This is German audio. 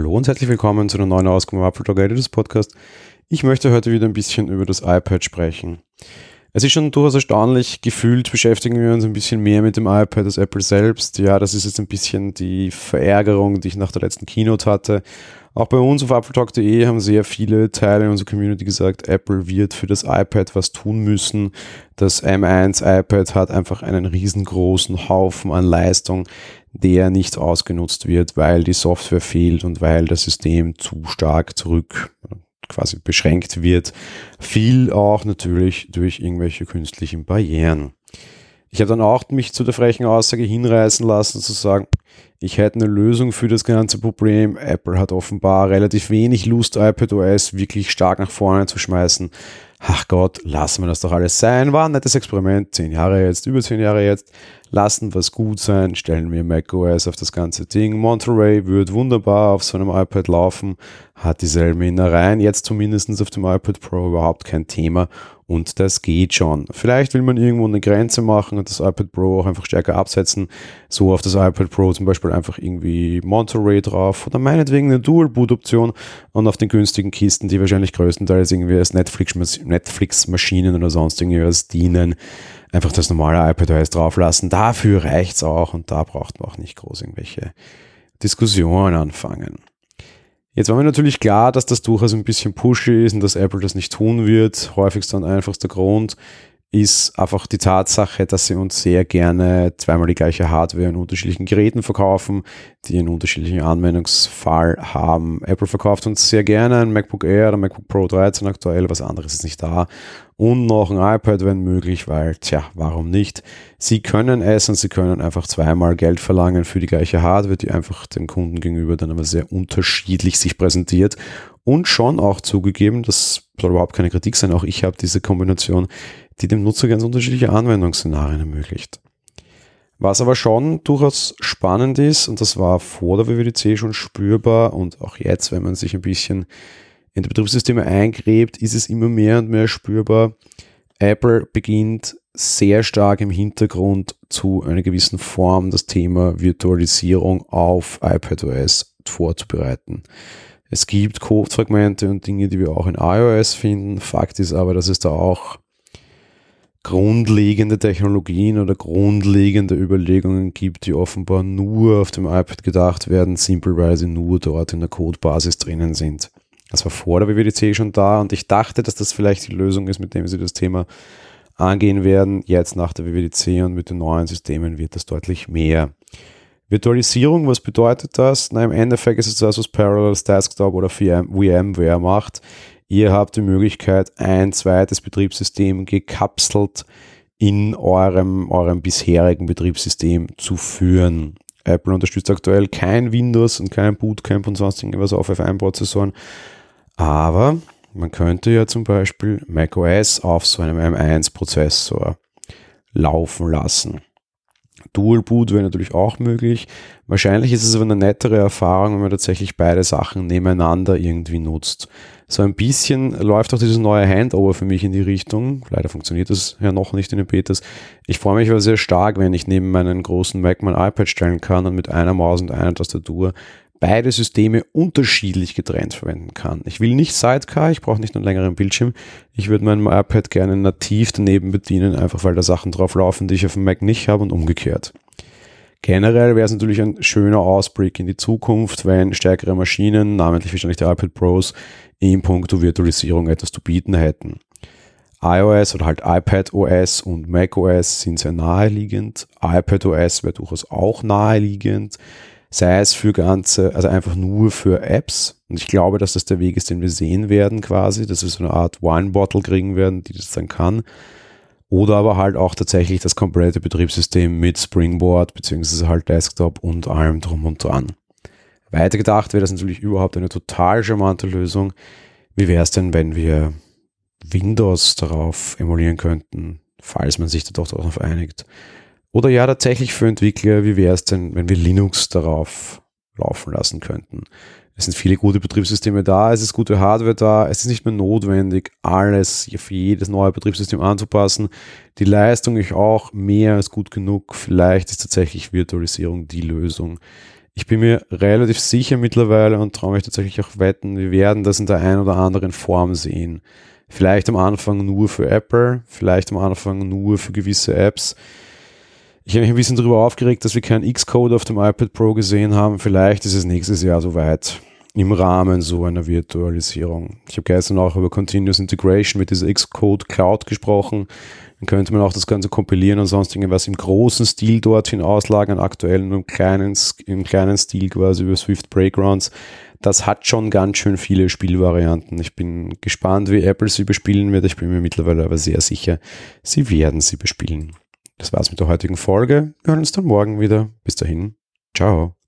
Hallo und herzlich willkommen zu einer neuen Ausgabe Apple Talk Editors Podcast. Ich möchte heute wieder ein bisschen über das iPad sprechen. Es ist schon durchaus erstaunlich, gefühlt beschäftigen wir uns ein bisschen mehr mit dem iPad als Apple selbst. Ja, das ist jetzt ein bisschen die Verärgerung, die ich nach der letzten Keynote hatte. Auch bei uns auf appletalk.de haben sehr viele Teile unserer Community gesagt, Apple wird für das iPad was tun müssen. Das M1 iPad hat einfach einen riesengroßen Haufen an Leistung, der nicht ausgenutzt wird, weil die Software fehlt und weil das System zu stark zurück quasi beschränkt wird. Viel auch natürlich durch irgendwelche künstlichen Barrieren. Ich habe dann auch mich zu der frechen Aussage hinreißen lassen, zu sagen, ich hätte eine Lösung für das ganze Problem. Apple hat offenbar relativ wenig Lust, iPadOS wirklich stark nach vorne zu schmeißen. Ach Gott, lassen wir das doch alles sein. War ein nettes Experiment. Zehn Jahre jetzt, über zehn Jahre jetzt. Lassen was gut sein. Stellen wir macOS auf das ganze Ding. Monterey wird wunderbar auf so einem iPad laufen. Hat dieselben Innereien. Jetzt zumindest auf dem iPad Pro überhaupt kein Thema und das geht schon. Vielleicht will man irgendwo eine Grenze machen und das iPad Pro auch einfach stärker absetzen. So auf das iPad Pro zum Beispiel einfach irgendwie Monterey drauf oder meinetwegen eine Dual-Boot-Option und auf den günstigen Kisten, die wahrscheinlich größtenteils irgendwie als Netflix-Maschinen oder sonst irgendwas dienen, einfach das normale iPad drauflassen. Dafür reicht's auch und da braucht man auch nicht groß irgendwelche Diskussionen anfangen. Jetzt war mir natürlich klar, dass das durchaus ein bisschen pushy ist und dass Apple das nicht tun wird. Häufigster und einfachster Grund ist einfach die Tatsache, dass sie uns sehr gerne zweimal die gleiche Hardware in unterschiedlichen Geräten verkaufen, die einen unterschiedlichen Anwendungsfall haben. Apple verkauft uns sehr gerne ein MacBook Air oder MacBook Pro 13 aktuell, was anderes ist nicht da. Und noch ein iPad, wenn möglich, weil, tja, warum nicht? Sie können es und sie können einfach zweimal Geld verlangen für die gleiche Hardware, die einfach den Kunden gegenüber dann aber sehr unterschiedlich sich präsentiert. Und schon auch zugegeben, das soll überhaupt keine Kritik sein, auch ich habe diese Kombination die dem Nutzer ganz unterschiedliche Anwendungsszenarien ermöglicht. Was aber schon durchaus spannend ist, und das war vor der WWDC schon spürbar und auch jetzt, wenn man sich ein bisschen in die Betriebssysteme eingräbt, ist es immer mehr und mehr spürbar. Apple beginnt sehr stark im Hintergrund zu einer gewissen Form das Thema Virtualisierung auf iPadOS vorzubereiten. Es gibt Codefragmente und Dinge, die wir auch in iOS finden. Fakt ist aber, dass es da auch grundlegende Technologien oder grundlegende Überlegungen gibt, die offenbar nur auf dem iPad gedacht werden, simpelweise nur dort in der Codebasis drinnen sind. Das war vor der WWDC schon da und ich dachte, dass das vielleicht die Lösung ist, mit dem sie das Thema angehen werden. Jetzt nach der WWDC und mit den neuen Systemen wird das deutlich mehr. Virtualisierung, was bedeutet das? Na, im Endeffekt ist es das, was Parallels Desktop oder VMware macht. Ihr habt die Möglichkeit, ein zweites Betriebssystem gekapselt in eurem, eurem bisherigen Betriebssystem zu führen. Apple unterstützt aktuell kein Windows und kein Bootcamp und sonst irgendwas auf F1-Prozessoren. Aber man könnte ja zum Beispiel macOS auf so einem M1-Prozessor laufen lassen. Dual Boot wäre natürlich auch möglich. Wahrscheinlich ist es aber eine nettere Erfahrung, wenn man tatsächlich beide Sachen nebeneinander irgendwie nutzt. So ein bisschen läuft auch dieses neue Handover für mich in die Richtung. Leider funktioniert das ja noch nicht in den Betas. Ich freue mich aber sehr stark, wenn ich neben meinen großen Mac mein iPad stellen kann und mit einer Maus und einer Tastatur beide Systeme unterschiedlich getrennt verwenden kann. Ich will nicht Sidecar, ich brauche nicht einen längeren Bildschirm. Ich würde mein iPad gerne nativ daneben bedienen, einfach weil da Sachen drauf laufen, die ich auf dem Mac nicht habe und umgekehrt. Generell wäre es natürlich ein schöner Ausblick in die Zukunft, wenn stärkere Maschinen, namentlich wahrscheinlich die iPad Pros, in puncto Virtualisierung etwas zu bieten hätten. iOS oder halt iPad OS und Mac OS sind sehr naheliegend. iPad OS wäre durchaus auch naheliegend sei es für ganze, also einfach nur für Apps. Und ich glaube, dass das der Weg ist, den wir sehen werden quasi, dass wir so eine Art Wine-Bottle kriegen werden, die das dann kann. Oder aber halt auch tatsächlich das komplette Betriebssystem mit Springboard, beziehungsweise halt Desktop und allem drum und dran. Weitergedacht wäre das natürlich überhaupt eine total charmante Lösung. Wie wäre es denn, wenn wir Windows darauf emulieren könnten, falls man sich da doch darauf einigt? Oder ja, tatsächlich für Entwickler, wie wäre es denn, wenn wir Linux darauf laufen lassen könnten? Es sind viele gute Betriebssysteme da, es ist gute Hardware da, es ist nicht mehr notwendig, alles für jedes neue Betriebssystem anzupassen. Die Leistung ist auch mehr als gut genug. Vielleicht ist tatsächlich Virtualisierung die Lösung. Ich bin mir relativ sicher mittlerweile und traue mich tatsächlich auch wetten, wir werden das in der einen oder anderen Form sehen. Vielleicht am Anfang nur für Apple, vielleicht am Anfang nur für gewisse Apps. Ich habe mich ein bisschen darüber aufgeregt, dass wir keinen Xcode auf dem iPad Pro gesehen haben. Vielleicht ist es nächstes Jahr soweit im Rahmen so einer Virtualisierung. Ich habe gestern auch über Continuous Integration mit dieser Xcode Cloud gesprochen. Dann könnte man auch das Ganze kompilieren und sonst irgendwas im großen Stil dorthin auslagern, aktuell nur im kleinen, im kleinen Stil quasi über Swift Breakgrounds. Das hat schon ganz schön viele Spielvarianten. Ich bin gespannt, wie Apple sie bespielen wird. Ich bin mir mittlerweile aber sehr sicher, sie werden sie bespielen. Das war's mit der heutigen Folge. Wir hören uns dann morgen wieder. Bis dahin. Ciao.